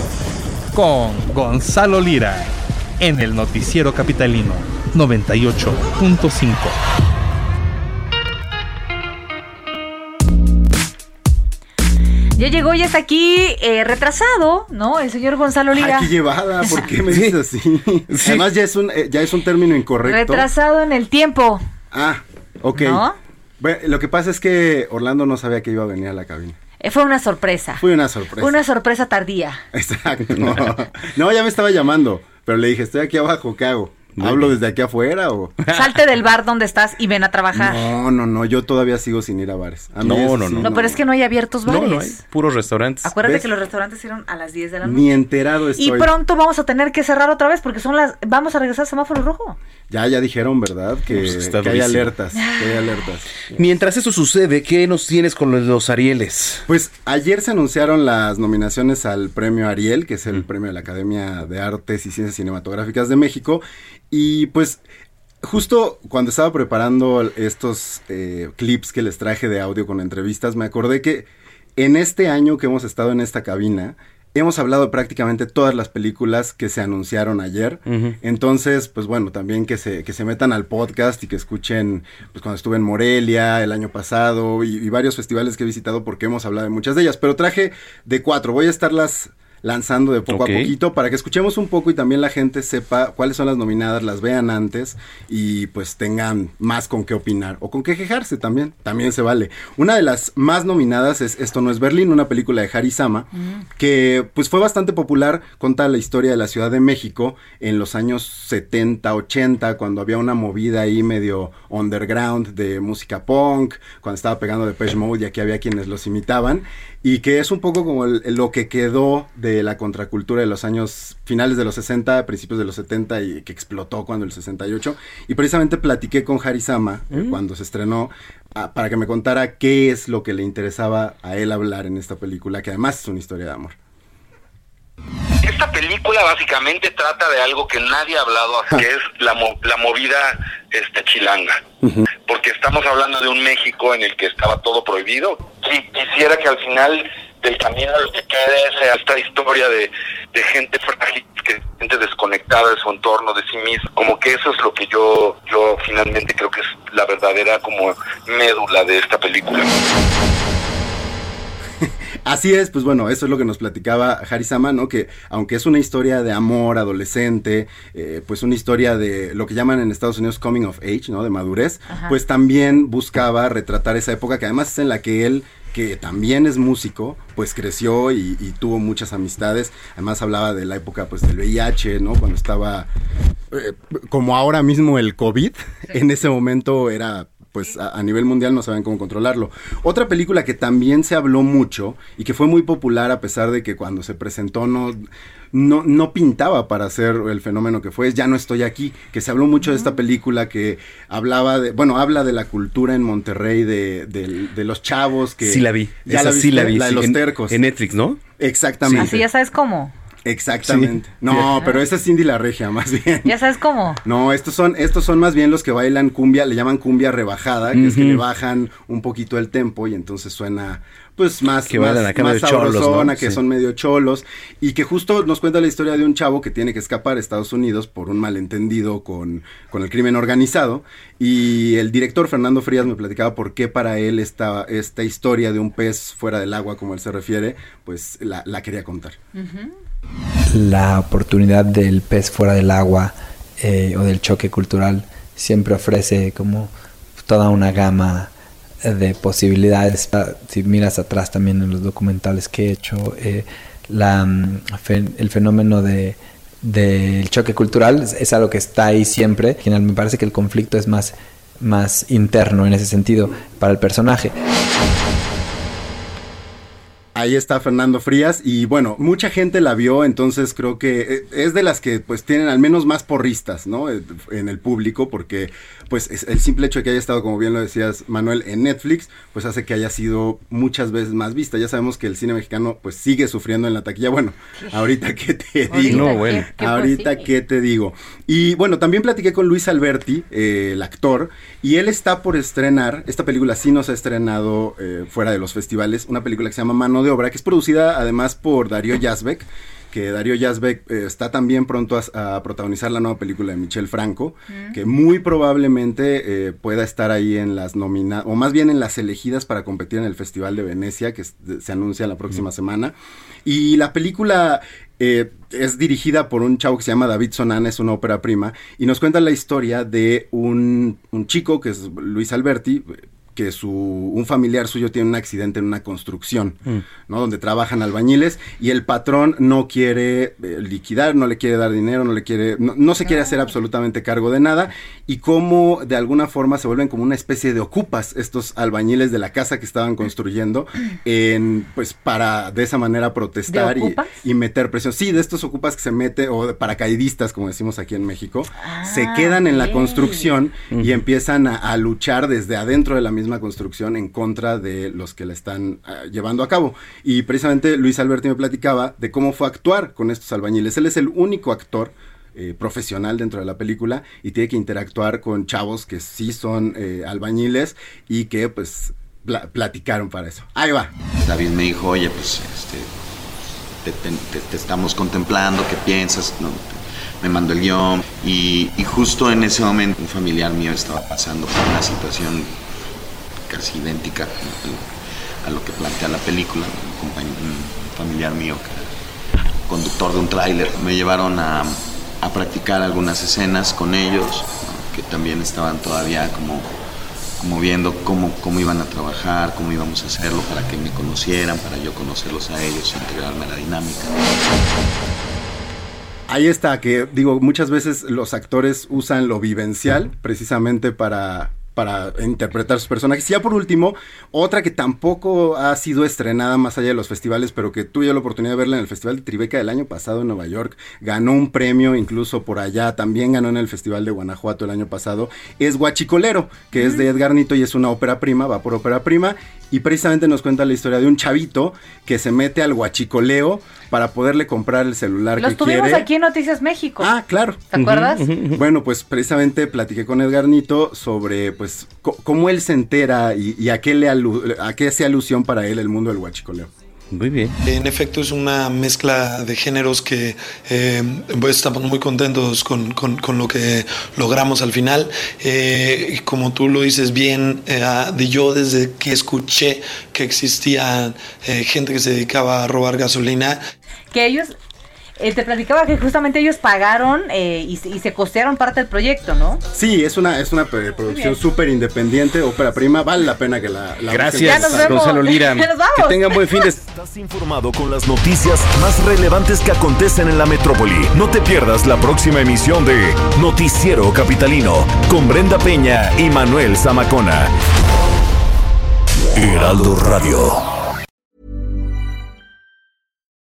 con Gonzalo Lira en el Noticiero Capitalino 98.5. Ya llegó y está aquí eh, retrasado, ¿no? El señor Gonzalo Lira. Ay, qué llevada, ¿por qué me dices así? Además ya es un eh, ya es un término incorrecto. Retrasado en el tiempo. Ah, ok. ¿No? Bueno, lo que pasa es que Orlando no sabía que iba a venir a la cabina. Eh, fue una sorpresa. Fue una sorpresa. Una sorpresa tardía. Exacto. No, ya me estaba llamando, pero le dije, estoy aquí abajo, ¿qué hago? ¿Hablo desde aquí afuera o...? Salte del bar donde estás y ven a trabajar. No, no, no, yo todavía sigo sin ir a bares. no, no, no, no, pero es que no hay abiertos bares. No, no hay, puros restaurantes. Acuérdate que los restaurantes cierran a las 10 de la noche. Ni enterado estoy. Y pronto vamos a tener que cerrar otra vez porque son las... Vamos a regresar al semáforo rojo. Ya, ya dijeron, ¿verdad? Que, pues hay alertas, que hay alertas. Mientras eso sucede, ¿qué nos tienes con los Arieles? Pues ayer se anunciaron las nominaciones al premio Ariel, que es el premio de la Academia de Artes y Ciencias Cinematográficas de México. Y pues justo cuando estaba preparando estos eh, clips que les traje de audio con entrevistas, me acordé que en este año que hemos estado en esta cabina, hemos hablado de prácticamente todas las películas que se anunciaron ayer. Entonces, pues bueno, también que se, que se metan al podcast y que escuchen, pues cuando estuve en Morelia el año pasado y, y varios festivales que he visitado porque hemos hablado de muchas de ellas. Pero traje de cuatro. Voy a estarlas lanzando de poco a poquito para que escuchemos un poco y también la gente sepa cuáles son las nominadas, las vean antes y pues tengan más con qué opinar o con qué quejarse también, también se vale. Una de las más nominadas es Esto no es Berlín, una película de Harry Sama que pues fue bastante popular, cuenta la historia de la Ciudad de México en los años 70, 80, cuando había una movida ahí medio underground de música punk, cuando estaba pegando Depeche Mode y aquí había quienes los imitaban y que es un poco como el- lo que quedó de la contracultura de los años finales de los 60, principios de los 70 y que explotó cuando el 68 y precisamente platiqué con Harisama eh, cuando se estrenó ah, para que me contara qué es lo que le interesaba a él hablar en esta película que además es una historia de amor. Esta película básicamente trata de algo que nadie ha hablado, que es la, mo- la movida este, chilanga. Porque estamos hablando de un México en el que estaba todo prohibido. Y quisiera que al final del camino lo que quede sea esta historia de, de gente frágil, que gente desconectada de su entorno, de sí misma. Como que eso es lo que yo, yo finalmente creo que es la verdadera como médula de esta película. Así es, pues bueno, eso es lo que nos platicaba Harisama, ¿no? Que aunque es una historia de amor adolescente, eh, pues una historia de lo que llaman en Estados Unidos coming of age, ¿no? De madurez, Ajá. pues también buscaba retratar esa época que además es en la que él que también es músico, pues creció y, y tuvo muchas amistades. Además hablaba de la época pues del VIH, ¿no? Cuando estaba eh, como ahora mismo el COVID, en ese momento era pues a, a nivel mundial no saben cómo controlarlo. Otra película que también se habló mucho y que fue muy popular a pesar de que cuando se presentó no, no, no pintaba para ser el fenómeno que fue, es Ya no estoy aquí, que se habló mucho de esta película que hablaba de, bueno, habla de la cultura en Monterrey, de, de- de los chavos que... Sí la vi. ¿Ya Esa la sí la vi. La de sí, los en- tercos. En Netflix, ¿no? Exactamente. Así ya sabes cómo. Exactamente. Sí. No, pero esa es Cindy la Regia, más bien. Ya sabes cómo. No, estos son, estos son más bien los que bailan cumbia, le llaman cumbia rebajada, que es que le bajan un poquito el tempo y entonces suena pues más, Que más, bailan acá más sabrosona, que Sí. son medio cholos, y que justo nos cuenta la historia de un chavo que tiene que escapar a Estados Unidos por un malentendido con, con el crimen organizado, y el director Fernando Frías me platicaba por qué para él esta, esta historia de un pez fuera del agua, como él se refiere, pues la, la quería contar. La oportunidad del pez fuera del agua eh, o del choque cultural siempre ofrece como toda una gama de posibilidades. Ah, Si miras atrás también en los documentales que he hecho, eh, la, mm, el fenómeno de del choque cultural es, es algo que está ahí siempre. Al final me parece que el conflicto es más, más interno en ese sentido para el personaje. Ahí está Fernando Frías y bueno, mucha gente la vio, entonces creo que eh, es de las que pues tienen al menos más porristas, ¿no? Eh, En el público, porque pues es- el simple hecho de que haya estado, como bien lo decías Manuel, en Netflix, pues hace que haya sido muchas veces más vista. Ya sabemos que el cine mexicano pues sigue sufriendo en la taquilla. Bueno, ahorita que te digo, No, bueno. ¿qué- qué ahorita que te digo. Y bueno, también platiqué con Luis Alberti, eh, el actor, y él está por estrenar, esta película sí nos ha estrenado eh, fuera de los festivales, una película que se llama Mano de Obra, que es producida además por Darío Yazbek, que Darío Yazbek eh, está también pronto a, a protagonizar la nueva película de Michel Franco, que muy probablemente eh, pueda estar ahí en las nominadas, o más bien en las elegidas para competir en el Festival de Venecia, que se anuncia la próxima semana. Y la película eh, es dirigida por un chavo que se llama David Sonana, es una ópera prima, y nos cuenta la historia de un, un chico que es Luis Alberti, que su, un familiar suyo tiene un accidente en una construcción, ¿no? Donde trabajan albañiles y el patrón no quiere eh, liquidar, no le quiere dar dinero, no le quiere, no, no se quiere hacer absolutamente cargo de nada y cómo de alguna forma se vuelven como una especie de ocupas estos albañiles de la casa que estaban construyendo en, pues para de esa manera protestar ¿De y, meter presión. Sí, de estos ocupas que se mete, o de paracaidistas, como decimos aquí en México, se quedan en la construcción y empiezan a, a luchar desde adentro de la misma construcción en contra de los que la están ah, llevando a cabo. Y precisamente Luis Alberti me platicaba de cómo fue actuar con estos albañiles. Él es el único actor eh, profesional dentro de la película y tiene que interactuar con chavos que sí son eh, albañiles y que pues platicaron para eso. Ahí va. David me dijo, oye, pues este, te, estamos contemplando, ¿qué piensas? me mandó el guion y, justo en ese momento un familiar mío estaba pasando por una situación casi idéntica a lo que plantea la película, un, familiar mío, conductor de un tráiler. Me llevaron a, a, practicar algunas escenas con ellos, que también estaban todavía como, como viendo cómo, cómo iban a trabajar, cómo íbamos a hacerlo para que me conocieran, para yo conocerlos a ellos, integrarme a la dinámica. Ahí está, que digo, muchas veces los actores usan lo vivencial precisamente para para interpretar sus personajes. Y ya por último, otra que tampoco ha sido estrenada más allá de los festivales, pero que tuve la oportunidad de verla en el Festival de Tribeca del año pasado en Nueva York. Ganó un premio incluso por allá, también ganó en el Festival de Guanajuato el año pasado. Es Guachicolero, que es de Edgar Nito y es una ópera prima, va por ópera prima. Y precisamente nos cuenta la historia de un chavito que se mete al guachicoleo para poderle comprar el celular Los tuvimos aquí en Noticias México. Ah, claro. ¿Te acuerdas? Bueno, pues precisamente platiqué con Edgar Nito sobre pues cómo él se entera y, a qué le a qué hace alusión para él el mundo del guachicoleo. Muy bien. En efecto, es una mezcla de géneros que eh, pues, estamos muy contentos con, con, lo que logramos al final. Eh, como tú lo dices bien, eh, de yo desde que escuché que existía gente que se dedicaba a robar gasolina. Que ellos eh, te platicaba que justamente ellos pagaron eh, y, se costearon parte del proyecto, ¿no? Sí, es una, es una producción súper independiente, ópera prima, vale la pena que la, la Gracias, Gonzalo Lira. que tengan buen fin de Estás informado con las noticias más relevantes que acontecen en la metrópoli. No te pierdas la próxima emisión de Noticiero Capitalino con Brenda Peña y Manuel Zamacona. Heraldo Radio.